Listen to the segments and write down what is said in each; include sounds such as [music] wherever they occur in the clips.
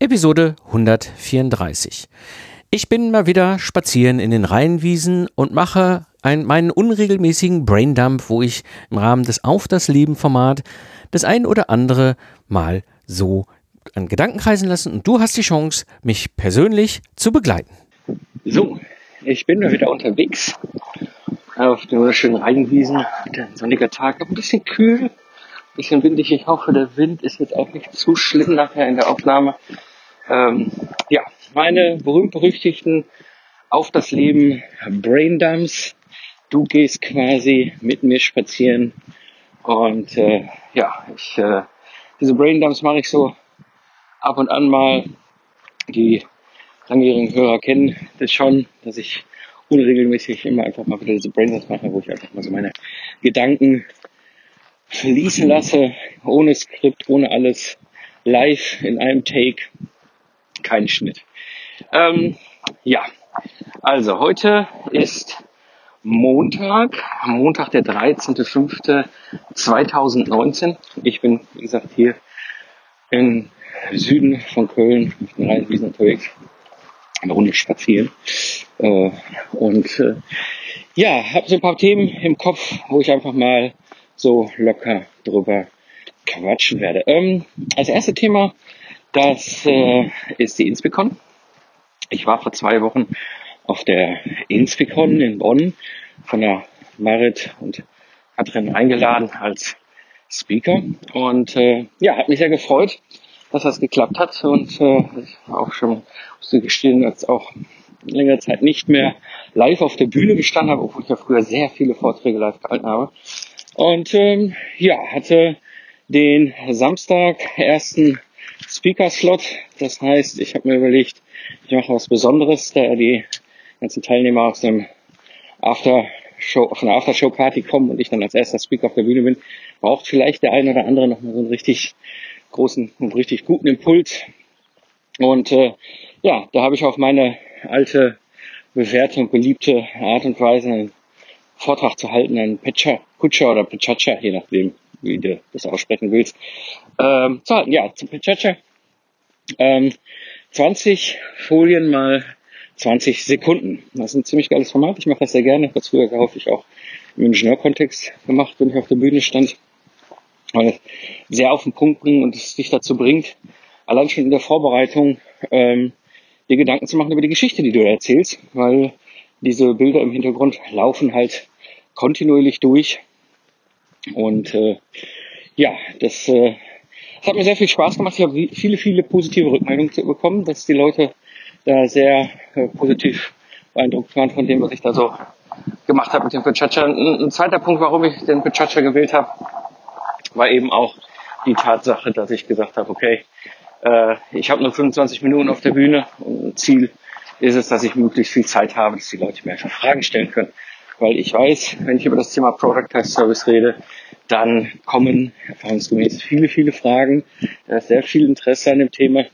Episode 134. Ich bin mal wieder spazieren in den Rheinwiesen und mache ein, meinen unregelmäßigen Braindump, wo ich im Rahmen des Auf das Leben Format das ein oder andere mal so an Gedanken kreisen lassen und du hast die Chance, mich persönlich zu begleiten. So, ich bin mal wieder unterwegs auf den wunderschönen Rheinwiesen. Der sonniger Tag, ein bisschen kühl, ein bisschen windig. Ich hoffe, der Wind ist jetzt auch nicht zu schlimm nachher in der Aufnahme. Ähm, ja, meine berühmt-berüchtigten auf das Leben Braindumps. Du gehst quasi mit mir spazieren und äh, ja, ich, äh, diese Braindumps mache ich so ab und an mal. Die langjährigen Hörer kennen das schon, dass ich unregelmäßig immer einfach mal wieder diese Braindumps mache, wo ich einfach mal so meine Gedanken fließen lasse, ohne Skript, ohne alles, live in einem Take kein Schnitt. Ähm, ja, also heute ist Montag, Montag der 13.05.2019. Ich bin, wie gesagt, hier im Süden von Köln auf den Rheinwiesen unterwegs, eine Runde spazieren. Äh, und äh, ja, habe so ein paar Themen im Kopf, wo ich einfach mal so locker drüber quatschen werde. Ähm, als erste Thema das äh, ist die Inspicon. Ich war vor zwei Wochen auf der Inspicon in Bonn von der Marit und Katrin eingeladen als Speaker und äh, ja, hat mich sehr gefreut, dass das geklappt hat und äh, auch schon musste gestehen, als auch längere Zeit nicht mehr live auf der Bühne gestanden habe, obwohl ich ja früher sehr viele Vorträge live gehalten habe. Und ähm, ja, hatte den Samstag ersten Speaker-Slot. Das heißt, ich habe mir überlegt, ich mache was Besonderes, da die ganzen Teilnehmer aus dem After-Show, von der After-Show-Party kommen und ich dann als erster Speaker auf der Bühne bin, braucht vielleicht der eine oder andere nochmal so einen richtig großen, einen richtig guten Impuls. Und äh, ja, da habe ich auf meine alte, bewährte und beliebte Art und Weise einen Vortrag zu halten, einen Pecha, Kutscher oder Pechacha, je nachdem, wie du das aussprechen willst, ähm, zu halten. Ja, zum Pechacha. Ähm, 20 Folien mal 20 Sekunden. Das ist ein ziemlich geiles Format. Ich mache das sehr gerne. Ich das früher häufig auch im Ingenieurkontext gemacht, wenn ich auf der Bühne stand. Weil es sehr auf den Punkt bringen und es dich dazu bringt, allein schon in der Vorbereitung ähm, dir Gedanken zu machen über die Geschichte, die du erzählst, weil diese Bilder im Hintergrund laufen halt kontinuierlich durch und äh, ja, das, äh, hat mir sehr viel Spaß gemacht. Ich habe viele, viele positive Rückmeldungen bekommen, dass die Leute da sehr äh, positiv beeindruckt waren von dem, was ich da so gemacht habe mit dem Pechacha. Ein, ein zweiter Punkt, warum ich den Pechacha gewählt habe, war eben auch die Tatsache, dass ich gesagt habe, okay, äh, ich habe nur 25 Minuten auf der Bühne und Ziel ist es, dass ich möglichst viel Zeit habe, dass die Leute mir einfach Fragen stellen können weil ich weiß, wenn ich über das Thema Product as Service rede, dann kommen erfahrungsgemäß viele, viele Fragen, da ist sehr viel Interesse an dem Thema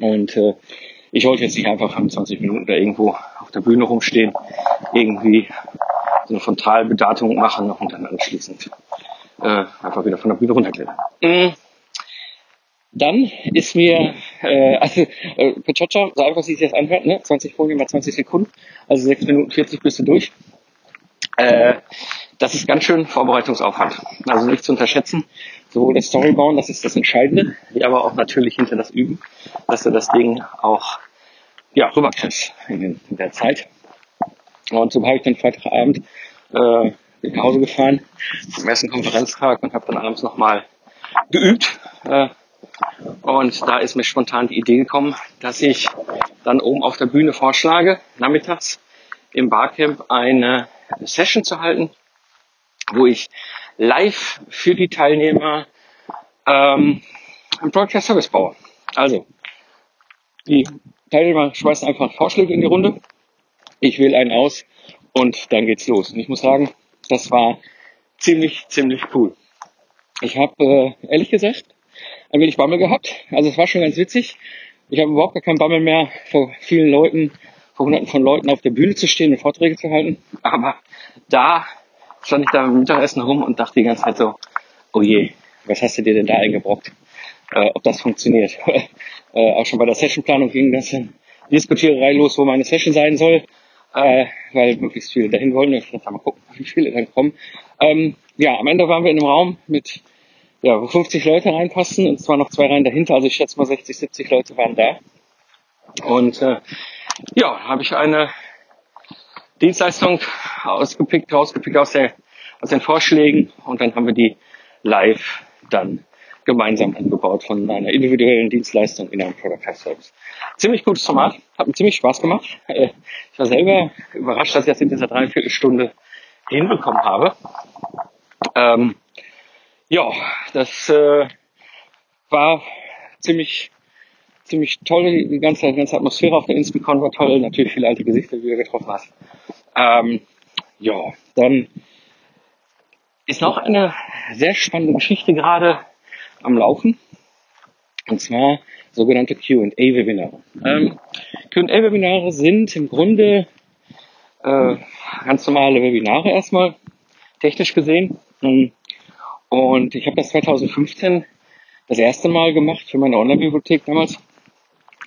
und äh, ich wollte jetzt nicht einfach 25 Minuten da irgendwo auf der Bühne rumstehen, irgendwie so eine Frontalbedatung machen und dann anschließend äh, einfach wieder von der Bühne runterklettern. Mhm. Dann ist mir, äh, also äh, Pechacha, so einfach sich das anhört, ne? 20 Folien mal 20 Sekunden, also 6 Minuten 40 bist du durch. Äh, das ist ganz schön Vorbereitungsaufwand. Also nicht zu unterschätzen. Sowohl das Storybauen, das ist das Entscheidende, wie aber auch natürlich hinter das Üben, dass du das Ding auch ja, rüberkriegst in, in der Zeit. Und so habe ich dann Freitagabend äh, nach Hause gefahren zum ersten Konferenztag und habe dann abends nochmal geübt. Äh, und da ist mir spontan die Idee gekommen, dass ich dann oben auf der Bühne vorschlage, nachmittags im Barcamp eine Session zu halten, wo ich live für die Teilnehmer ähm, ein Broadcast Service baue. Also, die Teilnehmer schmeißen einfach Vorschläge in die Runde. Ich wähle einen aus und dann geht's los. Und ich muss sagen, das war ziemlich, ziemlich cool. Ich habe äh, ehrlich gesagt ein wenig Bammel gehabt. Also es war schon ganz witzig. Ich habe überhaupt gar keinen Bammel mehr vor vielen Leuten vor hunderten von Leuten auf der Bühne zu stehen und Vorträge zu halten. Aber da stand ich da beim Mittagessen rum und dachte die ganze Zeit so, oh je, was hast du dir denn da eingebrockt? äh, ob das funktioniert. [laughs] äh, auch schon bei der Sessionplanung ging das Diskutiererei los, wo meine Session sein soll, äh, weil möglichst viele dahin wollen. Ich dachte, mal gucken, wie viele dann kommen. Ähm, ja, am Ende waren wir in einem Raum mit ja, wo 50 Leute reinpassen und zwar noch zwei Reihen dahinter, also ich schätze mal 60, 70 Leute waren da. Und äh, ja, habe ich eine Dienstleistung ausgepickt, rausgepickt aus, der, aus den Vorschlägen und dann haben wir die live dann gemeinsam angebaut von einer individuellen Dienstleistung in einem Product Life Service. Ziemlich gutes Format, hat mir ziemlich Spaß gemacht. Äh, ich war selber überrascht, dass ich das in dieser Dreiviertelstunde hinbekommen habe. Ähm, ja, das äh, war ziemlich ziemlich toll, die ganze, die ganze Atmosphäre auf der Inspicon war toll, natürlich viele alte Gesichter, die du getroffen hast. Ähm, ja, dann ist noch eine sehr spannende Geschichte gerade am Laufen. Und zwar sogenannte Q&A-Webinare. Ähm, Q&A-Webinare sind im Grunde äh, ganz normale Webinare erstmal, technisch gesehen. Und ich habe das 2015 das erste Mal gemacht für meine Online-Bibliothek damals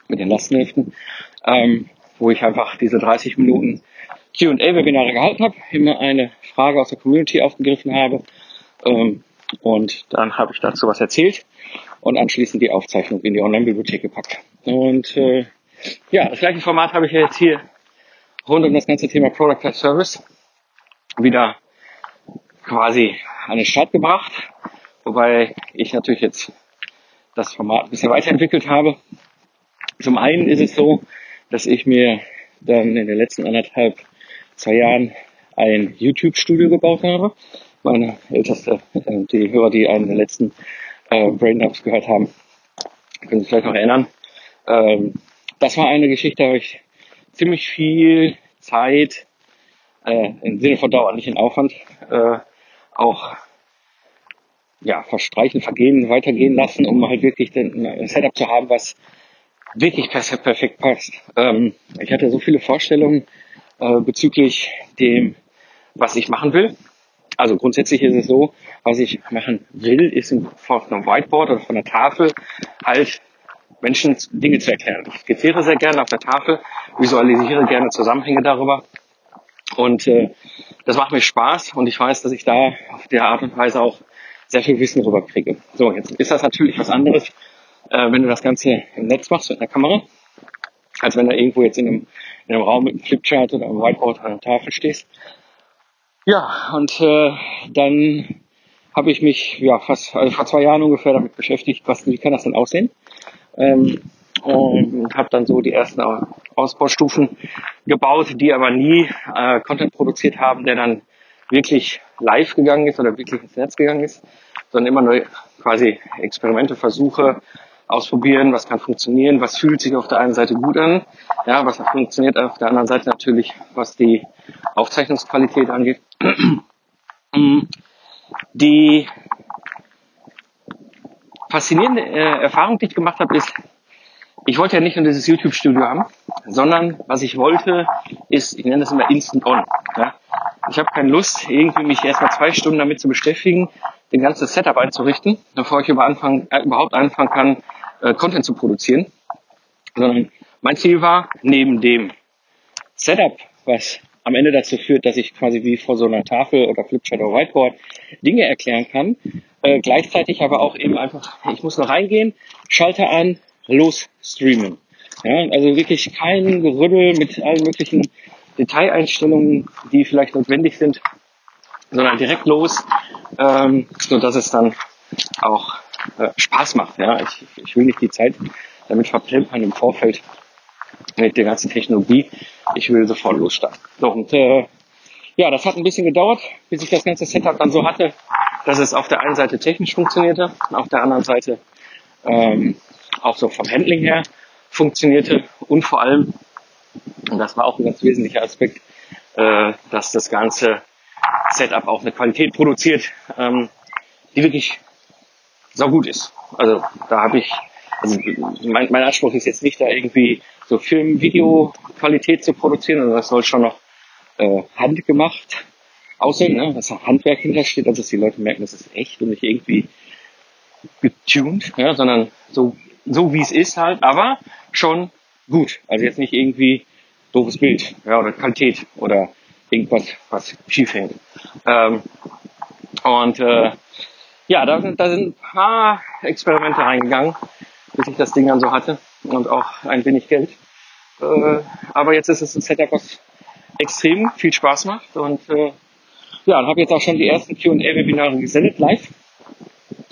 mit den Lastenheften, ähm, wo ich einfach diese 30 Minuten Q&A-Webinare gehalten habe, immer eine Frage aus der Community aufgegriffen habe ähm, und dann habe ich dazu was erzählt und anschließend die Aufzeichnung in die Online-Bibliothek gepackt. Und äh, ja, das gleiche Format habe ich jetzt hier rund um das ganze Thema Product as Service wieder quasi an den Start gebracht, wobei ich natürlich jetzt das Format ein bisschen weiterentwickelt habe zum einen ist es so, dass ich mir dann in den letzten anderthalb, zwei Jahren ein YouTube-Studio gebaut habe. Meine älteste, äh, die Hörer, die einen der letzten äh, Braindumps gehört haben, können sich vielleicht noch erinnern. Ähm, das war eine Geschichte, da habe ich ziemlich viel Zeit, äh, im Sinne von Dauer, nicht in Aufwand, äh, auch ja, verstreichen, vergehen, weitergehen lassen, um halt wirklich ein Setup zu haben, was wirklich perfekt passt. Ähm, ich hatte so viele Vorstellungen äh, bezüglich dem, was ich machen will. Also grundsätzlich ist es so, was ich machen will, ist von einem Whiteboard oder von einer Tafel halt Menschen Dinge zu erklären. Ich skizziere sehr gerne auf der Tafel, visualisiere gerne Zusammenhänge darüber. Und äh, das macht mir Spaß und ich weiß, dass ich da auf der Art und Weise auch sehr viel Wissen rüberkriege. So, jetzt ist das natürlich was anderes, äh, wenn du das Ganze im Netz machst mit einer Kamera, als wenn du irgendwo jetzt in einem, in einem Raum mit einem Flipchart oder einem Whiteboard oder einer Tafel stehst. Ja, und äh, dann habe ich mich ja fast also vor zwei Jahren ungefähr damit beschäftigt, was wie kann das denn aussehen? Ähm, und habe dann so die ersten Ausbaustufen gebaut, die aber nie äh, Content produziert haben, der dann wirklich live gegangen ist oder wirklich ins Netz gegangen ist, sondern immer nur quasi Experimente, Versuche, ausprobieren, was kann funktionieren, was fühlt sich auf der einen Seite gut an, ja, was funktioniert auf der anderen Seite natürlich, was die Aufzeichnungsqualität angeht. [clears throat] die faszinierende äh, Erfahrung, die ich gemacht habe, ist, ich wollte ja nicht nur dieses YouTube-Studio haben, sondern was ich wollte, ist, ich nenne das immer Instant On. Ja. Ich habe keine Lust, irgendwie mich erstmal zwei Stunden damit zu beschäftigen, den ganzen Setup einzurichten, bevor ich über anfangen, äh, überhaupt anfangen kann, äh, Content zu produzieren. Sondern mein Ziel war, neben dem Setup, was am Ende dazu führt, dass ich quasi wie vor so einer Tafel oder Flipchart oder Whiteboard Dinge erklären kann, äh, gleichzeitig aber auch eben einfach, ich muss noch reingehen, Schalter an, los streamen. Ja, also wirklich kein Gerübbel mit allen möglichen Detaileinstellungen, die vielleicht notwendig sind, sondern direkt los, ähm, so dass es dann auch äh, Spaß macht. Ja, ich, ich will nicht die Zeit damit verplempern im Vorfeld mit der ganzen Technologie. Ich will sofort losstarten. So, und äh, ja, das hat ein bisschen gedauert, bis ich das ganze Setup dann so hatte, dass es auf der einen Seite technisch funktionierte, auf der anderen Seite ähm, auch so vom Handling her funktionierte und vor allem, und das war auch ein ganz wesentlicher Aspekt, äh, dass das ganze Setup auch eine Qualität produziert, ähm, die wirklich so gut ist. Also da habe ich, also mein, mein Anspruch ist jetzt nicht da irgendwie so Film-Video-Qualität zu produzieren, sondern das soll schon noch äh, handgemacht aussehen, ne? dass auch Handwerk hintersteht, also dass die Leute merken, das ist echt und nicht irgendwie getuned, ja, sondern so, so wie es ist halt, aber schon gut. Also jetzt nicht irgendwie doofes Bild, ja, oder Qualität oder irgendwas, was schief hängt. Ähm, und äh, ja, da, da sind ein paar Experimente reingegangen, bis ich das Ding dann so hatte und auch ein wenig Geld. Äh, aber jetzt ist es ein Setup, was extrem viel Spaß macht und äh, ja, und habe jetzt auch schon die ersten Q&A-Webinare gesendet live.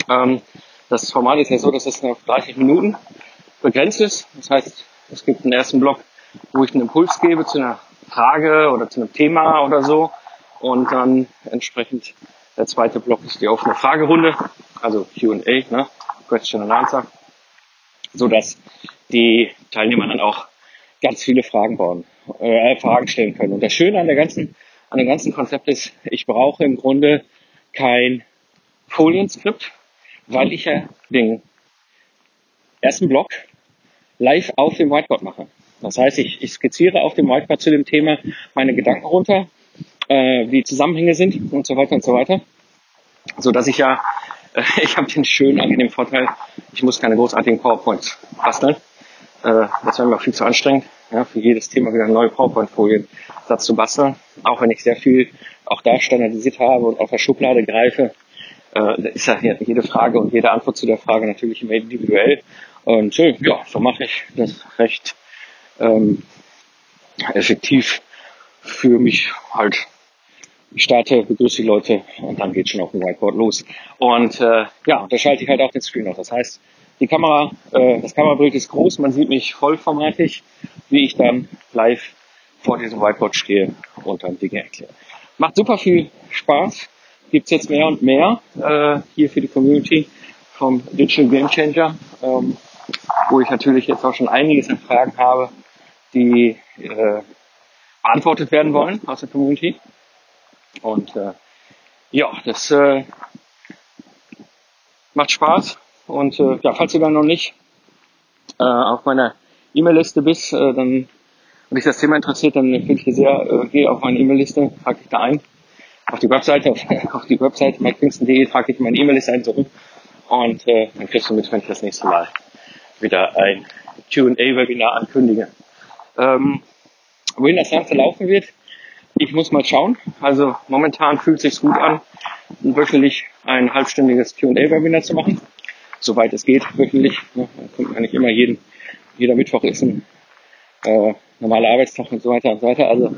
Ähm, das Format ist ja so, dass es auf 30 Minuten begrenzt ist. Das heißt, es gibt einen ersten Block, wo ich einen Impuls gebe zu einer Frage oder zu einem Thema oder so. Und dann entsprechend der zweite Block ist die offene Fragerunde, also Q&A, ne? Question and Answer, so dass die Teilnehmer dann auch ganz viele Fragen bauen, äh, Fragen stellen können. Und das Schöne an der ganzen, an dem ganzen Konzept ist, ich brauche im Grunde kein Folienskript, weil ich ja den ersten Block live auf dem Whiteboard mache. Das heißt, ich, ich skizziere auf dem Whiteboard zu dem Thema meine Gedanken runter, äh, wie Zusammenhänge sind und so weiter und so weiter. So dass ich ja, äh, [laughs] ich habe den schönen angenehmen Vorteil, ich muss keine großartigen PowerPoints basteln. Äh, das wäre mir viel zu anstrengend, ja, für jedes Thema wieder neue PowerPoint-Folien Satz zu basteln. Auch wenn ich sehr viel auch da standardisiert habe und auf der Schublade greife, äh, ist ja jede Frage und jede Antwort zu der Frage natürlich immer individuell. Und äh, ja, so mache ich das recht ähm, effektiv für mich halt. Ich starte, begrüße die Leute und dann geht schon auf dem Whiteboard los. Und äh, ja, da schalte ich halt auch den Screen auf. Das heißt, die Kamera, äh, das Kamerabild ist groß, man sieht mich vollformatig, wie ich dann live vor diesem Whiteboard stehe und dann Dinge erkläre. Macht super viel Spaß gibt's jetzt mehr und mehr äh, hier für die Community vom Digital Game Changer, ähm, wo ich natürlich jetzt auch schon einiges an Fragen habe, die äh, beantwortet werden wollen aus der Community. Und äh, ja, das äh, macht Spaß. Und äh, ja, falls du dann noch nicht äh, auf meiner E-Mail-Liste bist, äh, dann und dich das Thema interessiert, dann empfehle ich dir sehr, äh, geh auf meine E-Mail-Liste, trag dich da ein auf die Webseite, auf, [laughs] auf die Webseite mikekingston.de, trage ich meine E-Mail-Liste ein, so und äh, dann kriegst du mit, wenn ich das nächste Mal wieder ein Q&A-Webinar ankündige. Ähm, wohin das Ganze laufen wird, ich muss mal schauen. Also momentan fühlt sich gut an, wöchentlich ein halbstündiges Q&A-Webinar zu machen, soweit es geht, wöchentlich. Dann kommt man nicht immer jeden, jeder Mittwoch ist ein äh, normaler Arbeitstag und so weiter und so weiter. Also,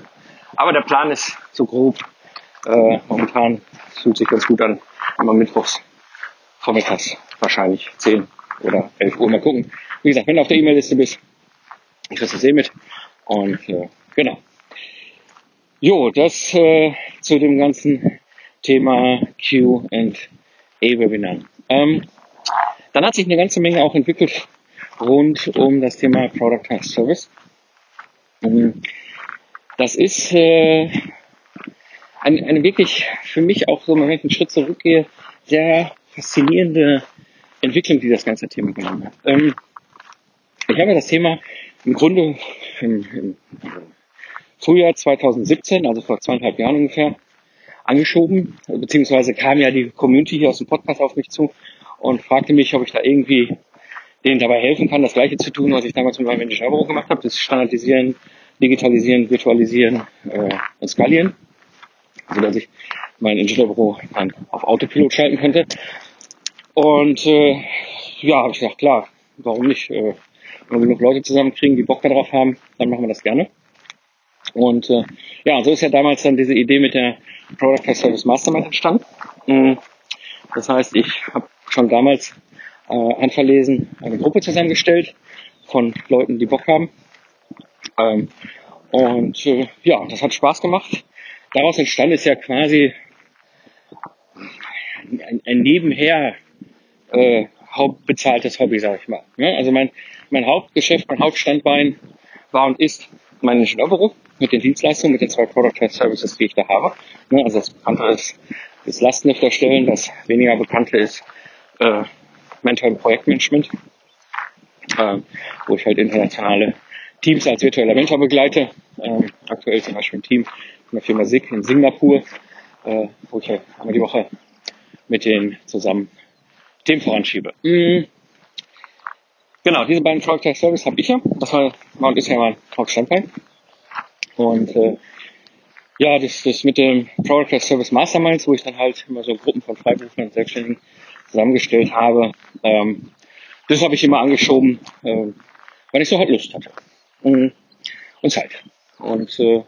aber der Plan ist so grob äh, momentan fühlt sich ganz gut an. Immer mittwochs vormittags wahrscheinlich 10 oder 11 Uhr. Mal gucken. Wie gesagt, wenn du auf der E-Mail-Liste bist, kriegst du es eh mit. Und äh, genau. Jo, das äh, zu dem ganzen Thema Q&A-Webinar. Ähm, dann hat sich eine ganze Menge auch entwickelt rund um das Thema Product as Service. Ähm, das ist äh, eine, eine wirklich für mich auch so, wenn ich einen Schritt zurückgehe, sehr faszinierende Entwicklung, die das ganze Thema genommen hat. Ähm, ich habe das Thema im Grunde im, im Frühjahr 2017, also vor zweieinhalb Jahren ungefähr, angeschoben, beziehungsweise kam ja die Community hier aus dem Podcast auf mich zu und fragte mich, ob ich da irgendwie denen dabei helfen kann, das Gleiche zu tun, was ich damals mit meinem Ingenieurbüro gemacht habe, das Standardisieren, Digitalisieren, Virtualisieren äh, und Skalieren so dass ich mein Ingenieurbüro dann auf Autopilot schalten könnte. Und äh, ja, habe ich gedacht, klar, warum nicht? Äh, wenn wir genug Leute zusammenkriegen, die Bock darauf haben, dann machen wir das gerne. Und äh, ja, so ist ja damals dann diese Idee mit der Product as Service Mastermind entstanden. Mhm. Das heißt, ich habe schon damals äh, handverlesen eine Gruppe zusammengestellt von Leuten, die Bock haben. Ähm, und äh, ja, das hat Spaß gemacht daraus entstanden ist ja quasi ein, ein nebenher äh, hauptbezahltes Hobby, sag ich mal. Ja, also mein, mein Hauptgeschäft, mein Hauptstandbein war und ist mein Ingenieurbüro mit den Dienstleistungen, mit den zwei Product Services, die ich da habe. Ja, also das Bekannte ist das Lastenhefterstellen, das weniger Bekannte ist äh, Mentor- und Projektmanagement, äh, wo ich halt internationale Teams als virtueller Mentor begleite. Ähm, aktuell zum Beispiel ein Team von der Firma SIG in Singapur, äh, wo ich einmal die Woche mit denen zusammen Themen voranschiebe. Mhm. Genau, diese beiden Product Service habe ich ja. Das war, war und ist ja mein Hauptstandbein. Und äh, ja, das, das mit dem Product Service Masterminds, wo ich dann halt immer so Gruppen von Freiberuflern und Selbstständigen zusammengestellt habe, ähm, das habe ich immer angeschoben, äh, weil ich so halt Lust hatte und, und Zeit. Und äh,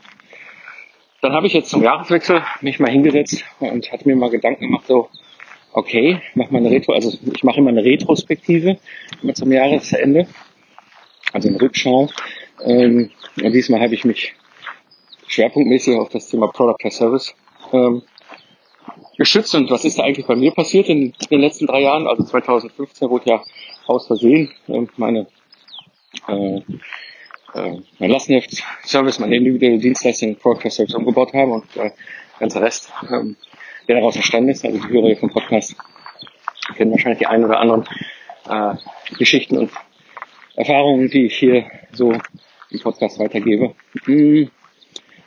dann habe ich jetzt zum Jahreswechsel mich mal hingesetzt und hatte mir mal Gedanken gemacht, so, okay, mach mal eine Retro, also ich mache immer eine Retrospektive immer zum Jahresende, also eine Rückschau. Ähm, und diesmal habe ich mich schwerpunktmäßig auf das Thema Product as Service ähm, geschützt. Und was ist da eigentlich bei mir passiert in den letzten drei Jahren? Also 2015 wurde ja aus Versehen äh, meine äh, äh, mein Lastenheft-Service, meine individuelle Dienstleistung Product Service umgebaut haben und äh, der ganze Rest, ähm, der daraus entstanden ist, also die Hörer vom Podcast, kennen wahrscheinlich die ein oder anderen äh, Geschichten und Erfahrungen, die ich hier so im Podcast weitergebe. Hm.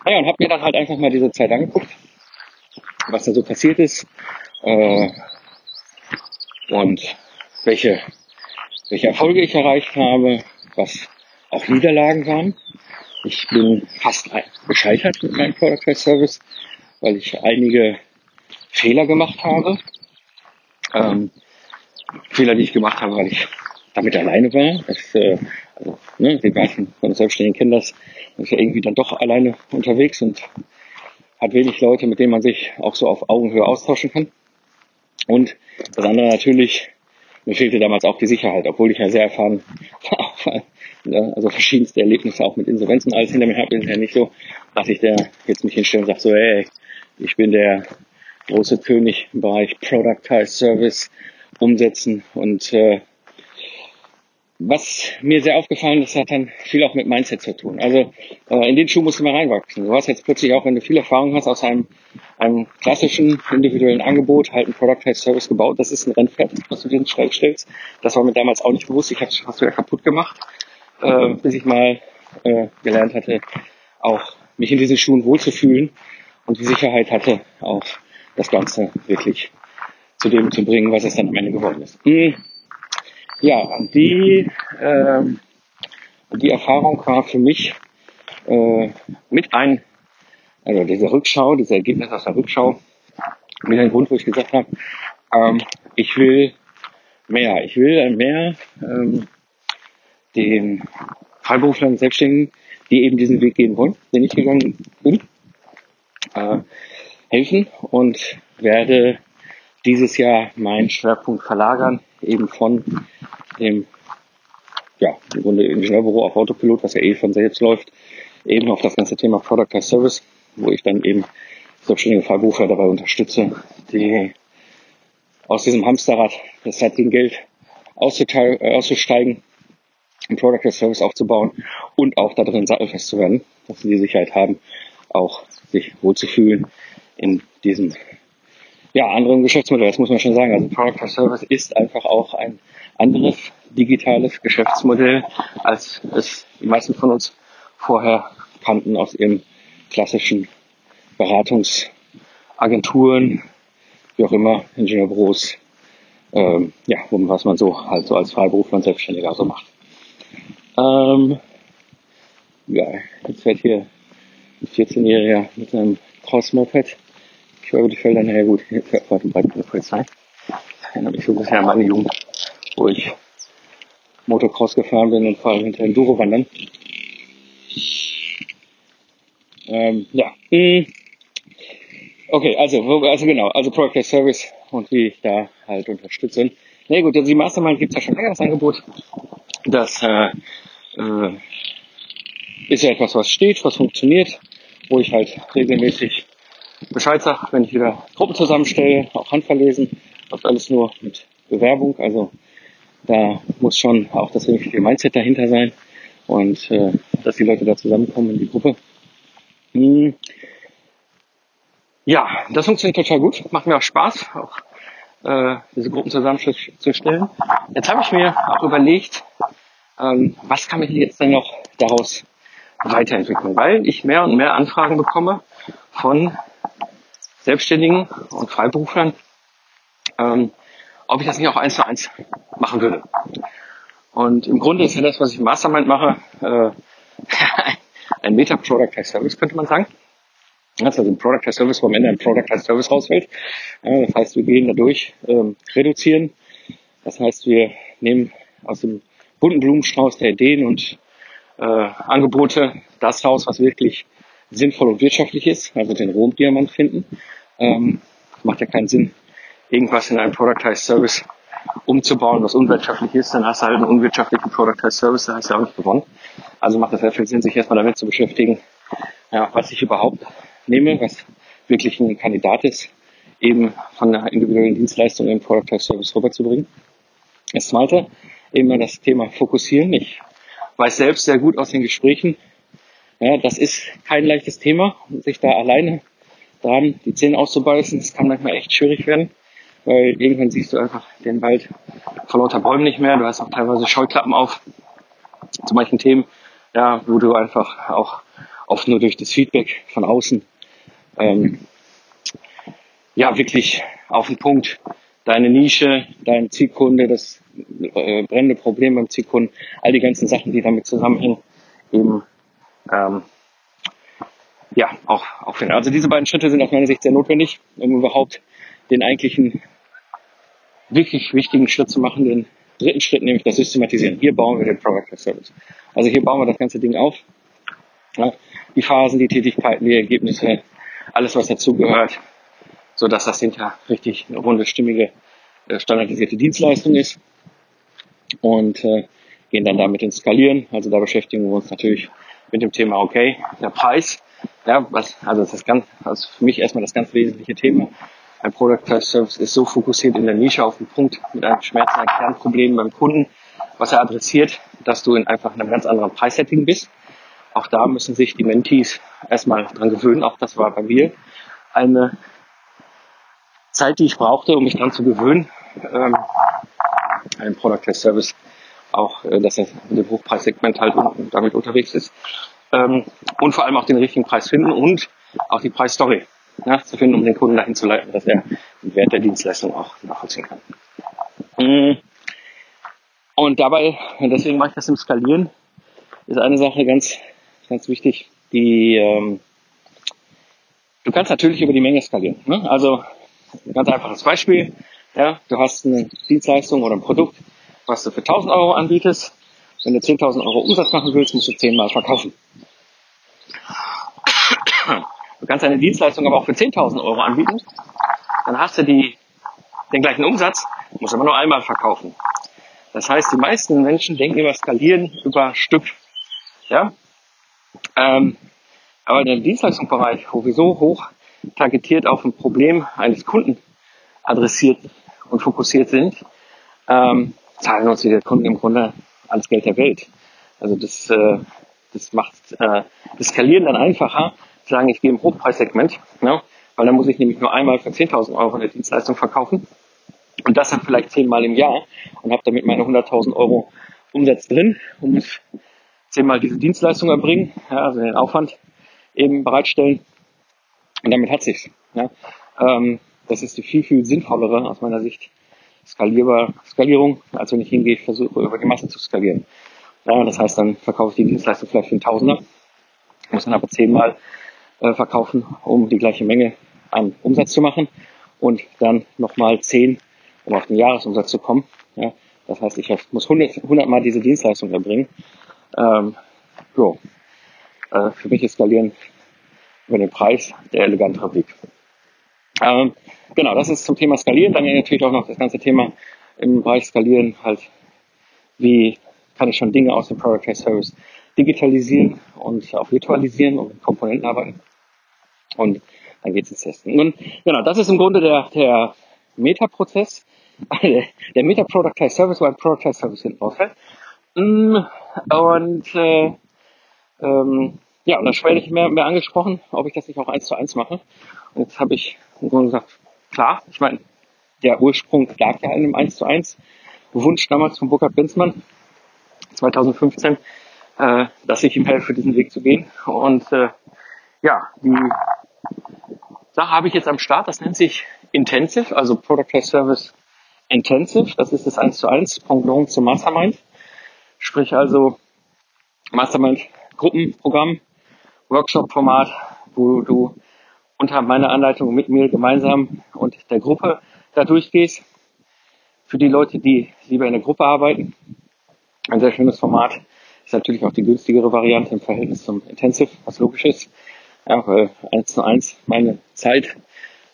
Naja, und habe mir dann halt einfach mal diese Zeit angeguckt, was da so passiert ist äh, und welche, welche Erfolge ich erreicht habe, was auch Niederlagen waren. Ich bin fast gescheitert mit meinem Product Service, weil ich einige Fehler gemacht habe. Ähm, Fehler, die ich gemacht habe, weil ich damit alleine war. Das, äh, also, ne, die meisten von Selbstständigen kennen das. Man ist ja irgendwie dann doch alleine unterwegs und hat wenig Leute, mit denen man sich auch so auf Augenhöhe austauschen kann. Und das andere natürlich, mir fehlte damals auch die Sicherheit, obwohl ich ja sehr erfahren war, [laughs] Ne? Also verschiedenste Erlebnisse auch mit Insolvenzen alles hinter mir habe, ist ja nicht so, dass ich der jetzt mich hinstelle und sage so, hey, ich bin der große König im Bereich Productized Service umsetzen und äh, was mir sehr aufgefallen ist, hat dann viel auch mit Mindset zu tun. Also äh, in den Schuh musst du mal reinwachsen. Du hast jetzt plötzlich auch, wenn du viel Erfahrung hast aus einem, einem klassischen individuellen Angebot, halt ein Product Service gebaut, das ist ein Rennpferd, was du dir stellst. Das war mir damals auch nicht bewusst. Ich habe es fast wieder kaputt gemacht äh, bis ich mal äh, gelernt hatte, auch mich in diesen Schuhen wohlzufühlen und die Sicherheit hatte, auch das Ganze wirklich zu dem zu bringen, was es dann am Ende geworden ist. Ja, die, äh, die Erfahrung war für mich äh, mit ein, also diese Rückschau, dieses Ergebnis aus der Rückschau, mit einem Grund, wo ich gesagt habe, ähm, ich will mehr, ich will mehr ähm, den Freiberuflern, Selbstständigen, die eben diesen Weg gehen wollen, den ich gegangen bin, äh, helfen und werde dieses Jahr meinen Schwerpunkt verlagern, eben von dem, ja, im Grunde Ingenieurbüro auf Autopilot, was ja eh von selbst läuft, eben auf das ganze Thema Product as Service, wo ich dann eben selbstständige Freiberufler dabei unterstütze, die aus diesem Hamsterrad des zeitigen Geld äh, auszusteigen ein Product as Service aufzubauen und auch da drin sattelfest zu werden, dass sie die Sicherheit haben, auch sich wohlzufühlen in diesem ja, anderen Geschäftsmodell. Das muss man schon sagen. Also Product as Service ist einfach auch ein anderes digitales Geschäftsmodell, als es die meisten von uns vorher kannten aus ihren klassischen Beratungsagenturen, wie auch immer, Ingenieurbüros, ähm, ja, was man so halt so als Freiberufler und Selbstständiger so macht. Ähm, ja, jetzt fährt hier ein 14-Jähriger mit seinem Cross-Moped. Ich war über die Felder, naja gut, hier fährt weit und breit die Polizei. Das erinnert mich so ein bisschen an meine Jugend, wo ich Motocross gefahren bin und vor allem hinter Enduro wandern. Ähm, ja. Hm. Okay, also, also genau, also Product as Service und wie ich da halt unterstütze. Na nee, gut, also die Mastermind gibt es ja schon länger, das Angebot. Das äh, äh, ist ja etwas, was steht, was funktioniert, wo ich halt regelmäßig Bescheid sage, wenn ich wieder Gruppen zusammenstelle, auch handverlesen, läuft alles nur mit Bewerbung. Also da muss schon auch das richtige Mindset dahinter sein und äh, dass die Leute da zusammenkommen in die Gruppe. Hm. Ja, das funktioniert total gut, macht mir auch Spaß, auch äh, diese Gruppen zusammenzustellen. Jetzt habe ich mir auch überlegt, ähm, was kann ich jetzt denn noch daraus weiterentwickeln, weil ich mehr und mehr Anfragen bekomme von Selbstständigen und Freiberuflern ähm, ob ich das nicht auch eins zu eins machen würde. Und im Grunde ist ja das, was ich im Mastermind mache, äh, [laughs] ein Meta-Product as Service, könnte man sagen. Das ist also ein Product as Service, wo am Ende ein Product as Service rausfällt. Ja, das heißt, wir gehen dadurch, ähm, reduzieren. Das heißt, wir nehmen aus dem bunten Blumenstrauß der Ideen und äh, Angebote das raus, was wirklich sinnvoll und wirtschaftlich ist, also den Rohdiamant finden. Ähm, macht ja keinen Sinn, irgendwas in einem Productized Service umzubauen, was unwirtschaftlich ist, dann hast du halt einen unwirtschaftlichen Productized Service, da hast du auch nicht gewonnen. Also macht es sehr viel Sinn, sich erstmal damit zu beschäftigen, ja, was ich überhaupt nehme, was wirklich ein Kandidat ist, eben von der individuellen Dienstleistung in Productized Service rüberzubringen. Das zweite, eben das Thema Fokussieren. Ich weiß selbst sehr gut aus den Gesprächen, ja, das ist kein leichtes Thema, sich da alleine dran die Zähne auszubeißen. Das kann manchmal echt schwierig werden, weil irgendwann siehst du einfach den Wald vor lauter Bäumen nicht mehr. Du hast auch teilweise Scheuklappen auf zu manchen Themen, ja, wo du einfach auch oft nur durch das Feedback von außen ähm, ja wirklich auf den Punkt deine Nische, dein Zielkunde, das äh, brennende Problem beim Zielkunden, all die ganzen Sachen, die damit zusammenhängen, eben ähm, ja, auch, auch finden. Also diese beiden Schritte sind aus meiner Sicht sehr notwendig, um überhaupt den eigentlichen wirklich wichtigen Schritt zu machen, den dritten Schritt, nämlich das Systematisieren. Hier bauen wir den Product Service. Also hier bauen wir das ganze Ding auf. Ja, die Phasen, die Tätigkeiten, die Ergebnisse, alles was dazugehört, so dass das hinterher richtig eine runde, stimmige, äh, standardisierte Dienstleistung ist. Und äh, gehen dann damit ins Skalieren. Also da beschäftigen wir uns natürlich mit dem Thema, okay, der Preis, ja, was, also das ist ganz, also für mich erstmal das ganz wesentliche Thema. Ein Product Price Service ist so fokussiert in der Nische auf den Punkt mit einem Schmerz, einem Kernproblem beim Kunden, was er adressiert, dass du in einfach einem ganz anderen Preissetting bist. Auch da müssen sich die Mentees erstmal dran gewöhnen. Auch das war bei mir eine Zeit, die ich brauchte, um mich dran zu gewöhnen, ähm, einen Product Service auch, äh, dass er in dem Hochpreissegment halt damit unterwegs ist. Ähm, und vor allem auch den richtigen Preis finden und auch die Preisstory ja, zu finden, um den Kunden dahin zu leiten, dass er den Wert der Dienstleistung auch nachvollziehen kann. Mm. Und dabei, deswegen mache ich das im Skalieren, ist eine Sache ganz, ganz wichtig, die ähm, du kannst natürlich über die Menge skalieren. Ne? Also ein ganz einfaches Beispiel, ja, du hast eine Dienstleistung oder ein Produkt, was du für 1000 Euro anbietest. Wenn du 10.000 Euro Umsatz machen willst, musst du 10 Mal verkaufen. Du kannst deine Dienstleistung aber auch für 10.000 Euro anbieten. Dann hast du die, den gleichen Umsatz, musst aber nur einmal verkaufen. Das heißt, die meisten Menschen denken über Skalieren über Stück. Ja? Ähm, aber dem Dienstleistungsbereich, wo wir so hoch targetiert auf ein Problem eines Kunden adressiert und fokussiert sind, ähm, zahlen uns die Kunden im Grunde alles Geld der Welt. Also das, äh, das macht äh, das Skalieren dann einfacher, zu sagen, ich gehe im Hochpreissegment, ne? weil dann muss ich nämlich nur einmal für 10.000 Euro eine Dienstleistung verkaufen und das dann vielleicht zehnmal im Jahr und habe damit meine 100.000 Euro Umsatz drin und muss zehnmal diese Dienstleistung erbringen, ja, also den Aufwand eben bereitstellen und damit hat sich's. Ja. Ähm, das ist die viel, viel sinnvollere aus meiner Sicht skalierbar, Skalierung, als wenn ich hingehe, ich versuche über die Masse zu skalieren. Ja, das heißt, dann verkaufe ich die Dienstleistung vielleicht für einen Tausender, muss dann aber zehnmal äh, verkaufen, um die gleiche Menge an Umsatz zu machen und dann nochmal zehn, um auf den Jahresumsatz zu kommen. Ja, das heißt, ich muss 100, 100 Mal diese Dienstleistung erbringen. Ähm, so. Äh, für mich ist Skalieren über den Preis der elegantere Weg. Ähm, genau, das ist zum Thema Skalieren. Dann natürlich auch noch das ganze Thema im Bereich Skalieren halt, wie kann ich schon Dinge aus dem Product Service digitalisieren und auch virtualisieren und mit Komponenten arbeiten. Und dann geht's ins Testen. Und genau, das ist im Grunde der, der Meta-Prozess, [laughs] der Meta-Product Service, wo ein Product Service hinten rausfällt. Mm, und äh, ähm, ja, und dann später ich mehr, mehr angesprochen, ob ich das nicht auch eins zu eins mache. Und jetzt habe ich im Grunde gesagt, klar, ich meine, der Ursprung lag ja in einem 1 zu 1 Wunsch damals von Burkhard Benzmann 2015, äh, dass ich ihm helfe, diesen Weg zu gehen. Und äh, ja, die Sache habe ich jetzt am Start, das nennt sich Intensive, also Product Service Intensive, das ist das 1 zu 1 Pendant zum Mastermind. Sprich also Mastermind Gruppenprogramm, Workshop-Format, wo du unter meiner Anleitung mit mir gemeinsam und der Gruppe da durchgehst. Für die Leute, die lieber in der Gruppe arbeiten, ein sehr schönes Format. Ist natürlich auch die günstigere Variante im Verhältnis zum Intensive, was logisch ist. Ja, weil 1 zu 1, meine Zeit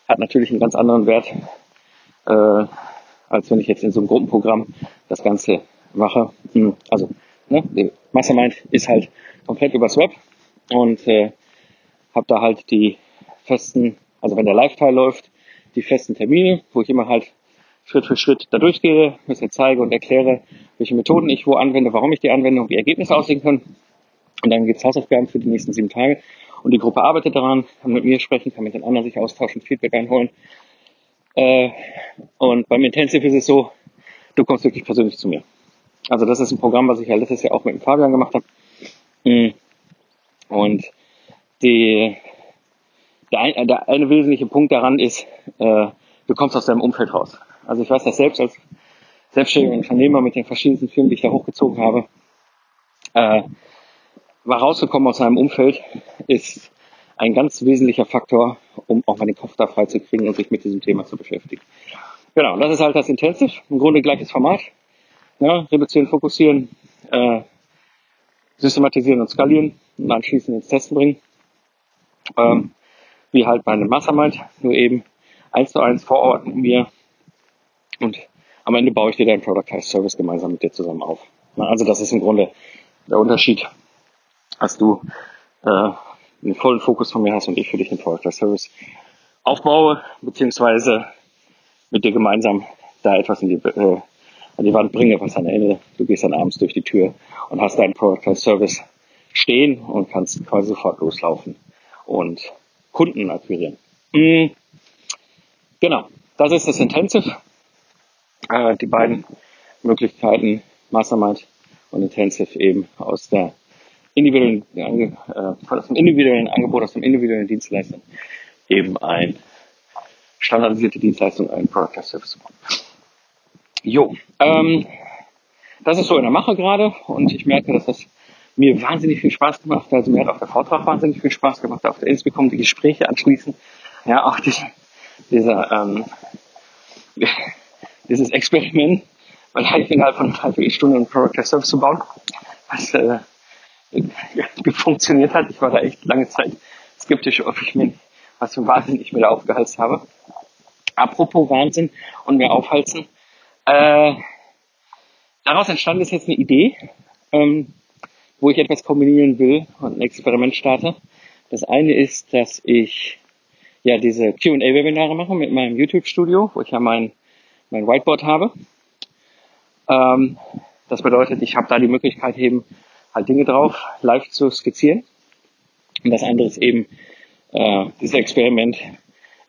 hat natürlich einen ganz anderen Wert, äh, als wenn ich jetzt in so einem Gruppenprogramm das Ganze mache. Hm, also, ne, Mastermind ist halt komplett übers Web und äh, habe da halt die festen, also wenn der Live-Teil läuft, die festen Termine, wo ich immer halt Schritt für Schritt da durchgehe, ein bisschen zeige und erkläre, welche Methoden ich wo anwende, warum ich die anwende und wie Ergebnisse aussehen können. Und dann gibt's Hausaufgaben für die nächsten sieben Tage. Und die Gruppe arbeitet daran, kann mit mir sprechen, kann mit den anderen sich austauschen, Feedback einholen. Äh, und beim Intensive ist es so, du kommst wirklich persönlich zu mir. Also das ist ein Programm, was ich ja letztes Jahr auch mit dem Fabian gemacht habe. Mm. Und die, der, ein, der eine wesentliche Punkt daran ist, äh, du kommst aus deinem Umfeld raus. Also ich weiß das selbst als selbstständiger Unternehmer mit den verschiedensten Firmen, die ich da hochgezogen habe, äh, war rauszukommen aus seinem Umfeld ist ein ganz wesentlicher Faktor, um auch mal den Kopf da frei zu kriegen und sich mit diesem Thema zu beschäftigen. Genau, das ist halt das Intensive, im Grunde gleiches Format. Ja, reduzieren, fokussieren, äh, systematisieren und skalieren und anschließend ins Testen bringen. Ähm, wie halt bei einem Mastermind, nur eben eins zu eins vor Ort mit mir. Und am Ende baue ich dir deinen Productized Service gemeinsam mit dir zusammen auf. Also das ist im Grunde der Unterschied, dass du äh, einen vollen Fokus von mir hast und ich für dich einen Productized Service aufbaue, beziehungsweise mit dir gemeinsam da etwas in die, äh, an die Wand bringe, was am Ende, du gehst dann abends durch die Tür und hast deinen Productized Service stehen und kannst quasi sofort loslaufen und Kunden akquirieren. Mhm. Genau, das ist das Intensive. Äh, die beiden Möglichkeiten, Mastermind und Intensive eben aus der individuellen, äh, aus dem individuellen Angebot, aus dem individuellen Dienstleistung eben ein standardisierte Dienstleistung, ein Product as Service. Jo, ähm, das ist so in der Mache gerade und ich merke, dass das mir wahnsinnig viel Spaß gemacht. Also mir hat auch der Vortrag wahnsinnig viel Spaß gemacht, auf der Insbecom die Gespräche anschließend. Ja, auch diese, dieser, ähm, [laughs] dieses Experiment, weil halt innerhalb von drei Stunden einen Product as Service zu bauen, was äh, [laughs] funktioniert hat. Ich war da echt lange Zeit skeptisch, ob ich mir, was für Wahnsinn ich mir da aufgehalst habe. Apropos Wahnsinn und mir aufhalsen. Äh, daraus entstanden ist jetzt eine Idee, ähm, wo ich etwas kombinieren will und ein Experiment starte. Das eine ist, dass ich ja diese Q&A-Webinare mache mit meinem YouTube-Studio, wo ich ja mein, mein Whiteboard habe. Ähm, das bedeutet, ich habe da die Möglichkeit eben halt Dinge drauf, live zu skizzieren. Und das andere ist eben äh, dieses Experiment.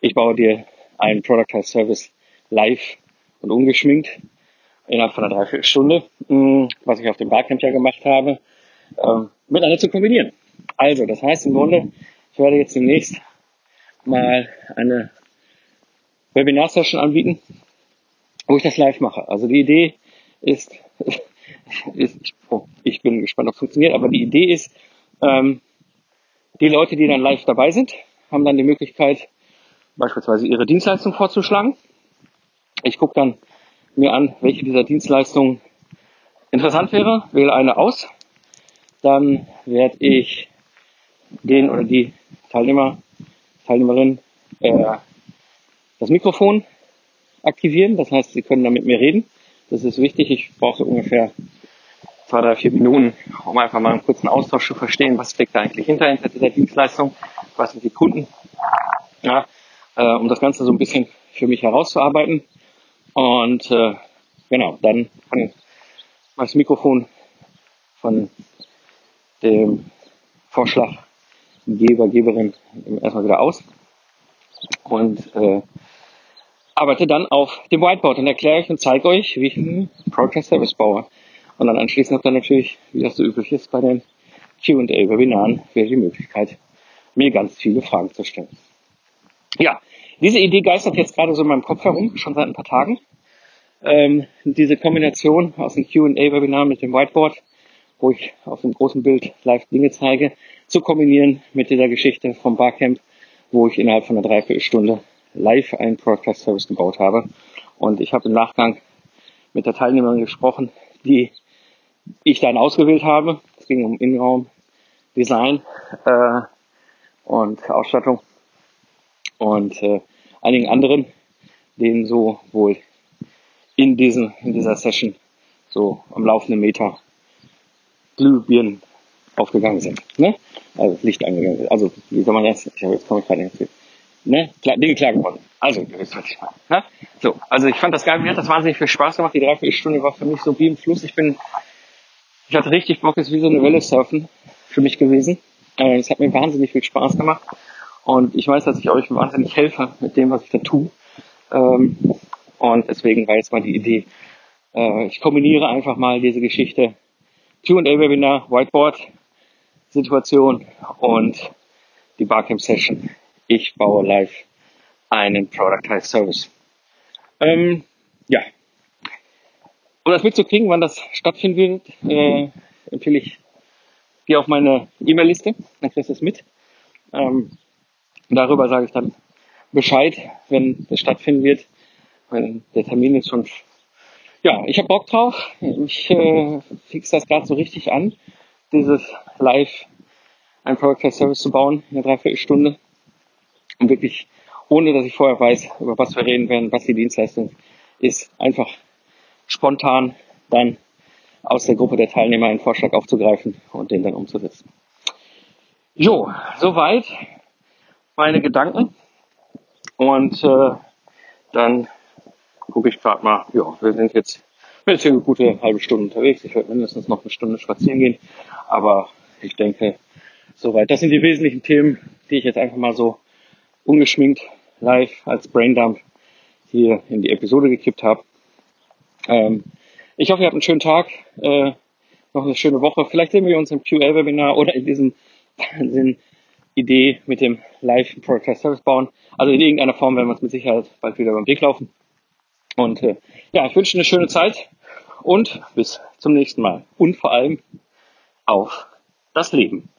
Ich baue dir einen Product as Service live und ungeschminkt innerhalb von einer Dreiviertelstunde, mh, was ich auf dem Barcamp ja gemacht habe äh, miteinander zu kombinieren. Also, das heißt im Grunde, ich werde jetzt demnächst mal eine Webinar-Session anbieten, wo ich das live mache. Also die Idee ist, [laughs] ist oh, ich bin gespannt, ob es funktioniert, aber die Idee ist, ähm, die Leute, die dann live dabei sind, haben dann die Möglichkeit, beispielsweise ihre Dienstleistung vorzuschlagen. Ich gucke dann mir an, welche dieser Dienstleistungen interessant wäre, wähle eine aus dann werde ich den oder die Teilnehmer, Teilnehmerin äh, das Mikrofon aktivieren. Das heißt, sie können da mit mir reden. Das ist wichtig. Ich brauche so ungefähr zwei, drei, vier Minuten, um einfach mal einen kurzen Austausch zu verstehen, was steckt da eigentlich hinter, hinter dieser Dienstleistung, was sind die Kunden, ja, äh, um das Ganze so ein bisschen für mich herauszuarbeiten. Und äh, genau, dann kann das Mikrofon von dem Vorschlag Geber, Geberin erstmal wieder aus und äh, arbeite dann auf dem Whiteboard und erkläre euch und zeige euch, wie ich einen Project Service baue. Und dann anschließend habt ihr natürlich, wie das so üblich ist bei den Q&A-Webinaren, wieder die Möglichkeit, mir ganz viele Fragen zu stellen. Ja, diese Idee geistert jetzt gerade so in meinem Kopf herum, schon seit ein paar Tagen. ähm, diese Kombination aus dem Q&A-Webinar mit dem Whiteboard, wo ich auf dem großen Bild live Dinge zeige, zu kombinieren mit dieser Geschichte vom Barcamp, wo ich innerhalb von einer Dreiviertelstunde live einen Broadcast Service gebaut habe. Und ich habe im Nachgang mit der Teilnehmerin gesprochen, die ich dann ausgewählt habe. Es ging um Innenraum, Design äh, und Ausstattung und äh, einigen anderen, denen so wohl in, diesen, in dieser Session so am laufenden Meter Glühbirnen aufgegangen sind. Ne? Also Licht angegangen sind. Also, wie soll man das? Ich habe jetzt komme ich gerade nicht ne? Klar, Dinge klar geworden. Also, ihr wisst, was ich meine. Ne? So, also ich fand das geil, mir hat das wahnsinnig viel Spaß gemacht. Die Dreiviertelstunde war für mich so wie im Fluss. Ich bin, ich hatte richtig Bock, es ist wie so eine Welle surfen für mich gewesen. Äh, es hat mir wahnsinnig viel Spaß gemacht. Und ich weiß, dass ich euch wahnsinnig helfe mit dem, was ich da tue. Ähm, und deswegen war jetzt mal die Idee, äh, ich kombiniere einfach mal diese Geschichte Q&A-Webinar, Whiteboard-Situation und die Barcamp-Session. Ich baue live einen Productized Service. Ähm, ja. Um das mitzukriegen, wann das stattfinden wird, äh, empfehle ich, geh auf meine E-Mail-Liste, dann kriegst du es mit. Ähm, darüber sage ich dann Bescheid, wenn es stattfinden wird. Wenn der Termin ist schon ja, ich habe Bock drauf. Ich äh, fix das gerade so richtig an, dieses Live ein Product Service zu bauen in einer Dreiviertelstunde. Und wirklich, ohne dass ich vorher weiß, über was wir reden werden, was die Dienstleistung ist, einfach spontan dann aus der Gruppe der Teilnehmer einen Vorschlag aufzugreifen und den dann umzusetzen. Jo, soweit meine Gedanken. Und äh, dann gucke ich gerade mal, ja, wir sind jetzt, eine gute halbe Stunde unterwegs. Ich werde mindestens noch eine Stunde spazieren gehen. Aber ich denke, soweit. Das sind die wesentlichen Themen, die ich jetzt einfach mal so ungeschminkt live als Braindump hier in die Episode gekippt habe. Ähm, ich hoffe, ihr habt einen schönen Tag, äh, noch eine schöne Woche. Vielleicht sehen wir uns im QA-Webinar oder in diesem [laughs] Wahnsinn Idee mit dem Live Product Service bauen. Also in irgendeiner Form werden wir uns mit Sicherheit bald wieder beim Weg laufen. Und äh, ja, ich wünsche eine schöne Zeit und bis zum nächsten Mal. Und vor allem auf das Leben.